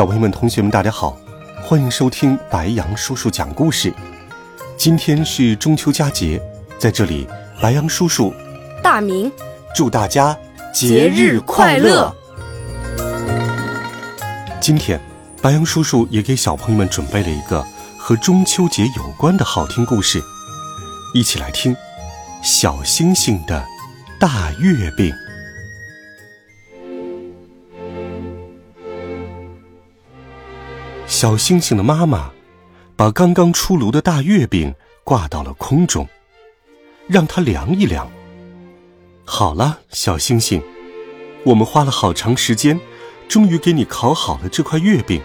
小朋友们、同学们，大家好，欢迎收听白羊叔叔讲故事。今天是中秋佳节，在这里，白羊叔叔、大明祝大家节日快乐。今天，白羊叔叔也给小朋友们准备了一个和中秋节有关的好听故事，一起来听《小星星的大月饼》。小星星的妈妈把刚刚出炉的大月饼挂到了空中，让它凉一凉。好了，小星星，我们花了好长时间，终于给你烤好了这块月饼。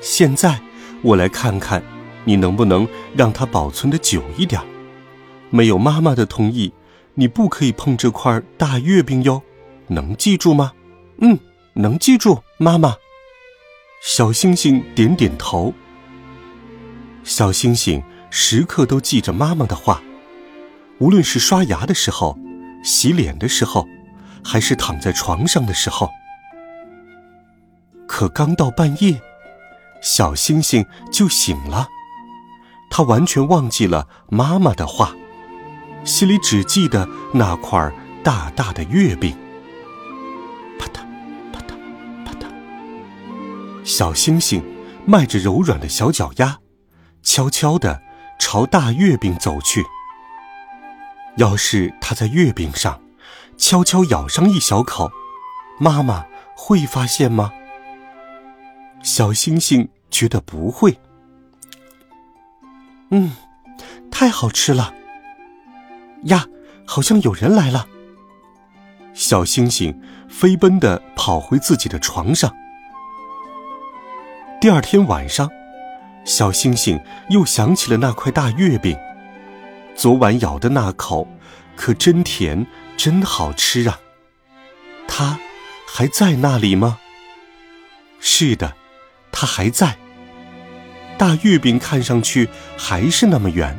现在我来看看，你能不能让它保存的久一点。没有妈妈的同意，你不可以碰这块大月饼哟。能记住吗？嗯，能记住，妈妈。小星星点点头。小星星时刻都记着妈妈的话，无论是刷牙的时候、洗脸的时候，还是躺在床上的时候。可刚到半夜，小星星就醒了，他完全忘记了妈妈的话，心里只记得那块大大的月饼。小星星迈着柔软的小脚丫，悄悄地朝大月饼走去。要是它在月饼上悄悄咬上一小口，妈妈会发现吗？小星星觉得不会。嗯，太好吃了。呀，好像有人来了。小星星飞奔地跑回自己的床上。第二天晚上，小星星又想起了那块大月饼。昨晚咬的那口，可真甜，真好吃啊！它还在那里吗？是的，它还在。大月饼看上去还是那么圆，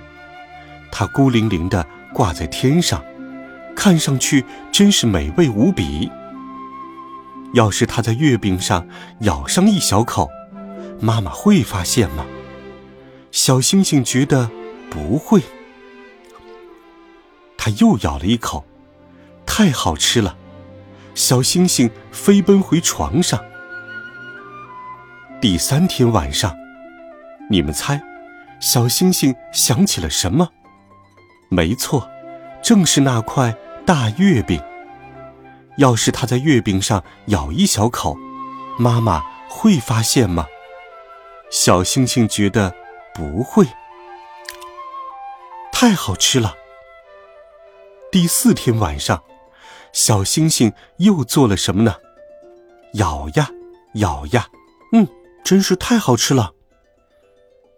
它孤零零的挂在天上，看上去真是美味无比。要是它在月饼上咬上一小口，妈妈会发现吗？小星星觉得不会。他又咬了一口，太好吃了。小星星飞奔回床上。第三天晚上，你们猜，小星星想起了什么？没错，正是那块大月饼。要是他在月饼上咬一小口，妈妈会发现吗？小星星觉得不会，太好吃了。第四天晚上，小星星又做了什么呢？咬呀咬呀，嗯，真是太好吃了。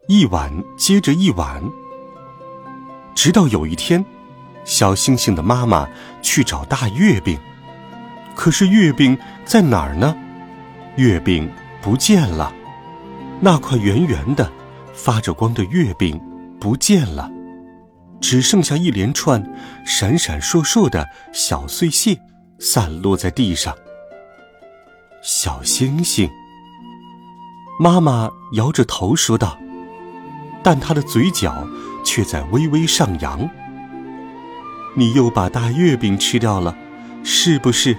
一碗接着一碗，直到有一天，小星星的妈妈去找大月饼，可是月饼在哪儿呢？月饼不见了。那块圆圆的、发着光的月饼不见了，只剩下一连串闪闪烁烁的小碎屑散落在地上。小星星，妈妈摇着头说道，但她的嘴角却在微微上扬。你又把大月饼吃掉了，是不是？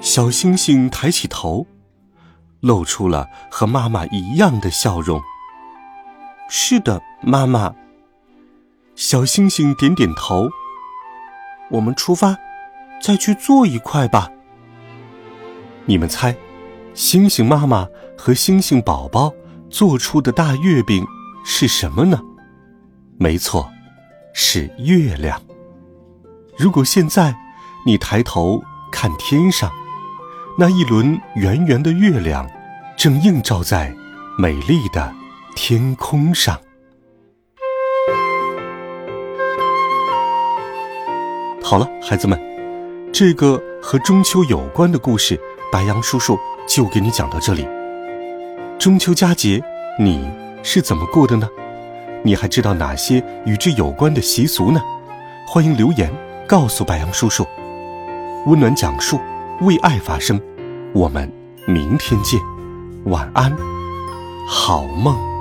小星星抬起头。露出了和妈妈一样的笑容。是的，妈妈。小星星点点头。我们出发，再去做一块吧。你们猜，星星妈妈和星星宝宝做出的大月饼是什么呢？没错，是月亮。如果现在你抬头看天上，那一轮圆圆的月亮。正映照在美丽的天空上。好了，孩子们，这个和中秋有关的故事，白羊叔叔就给你讲到这里。中秋佳节，你是怎么过的呢？你还知道哪些与之有关的习俗呢？欢迎留言告诉白羊叔叔。温暖讲述，为爱发声。我们明天见，晚安，好梦。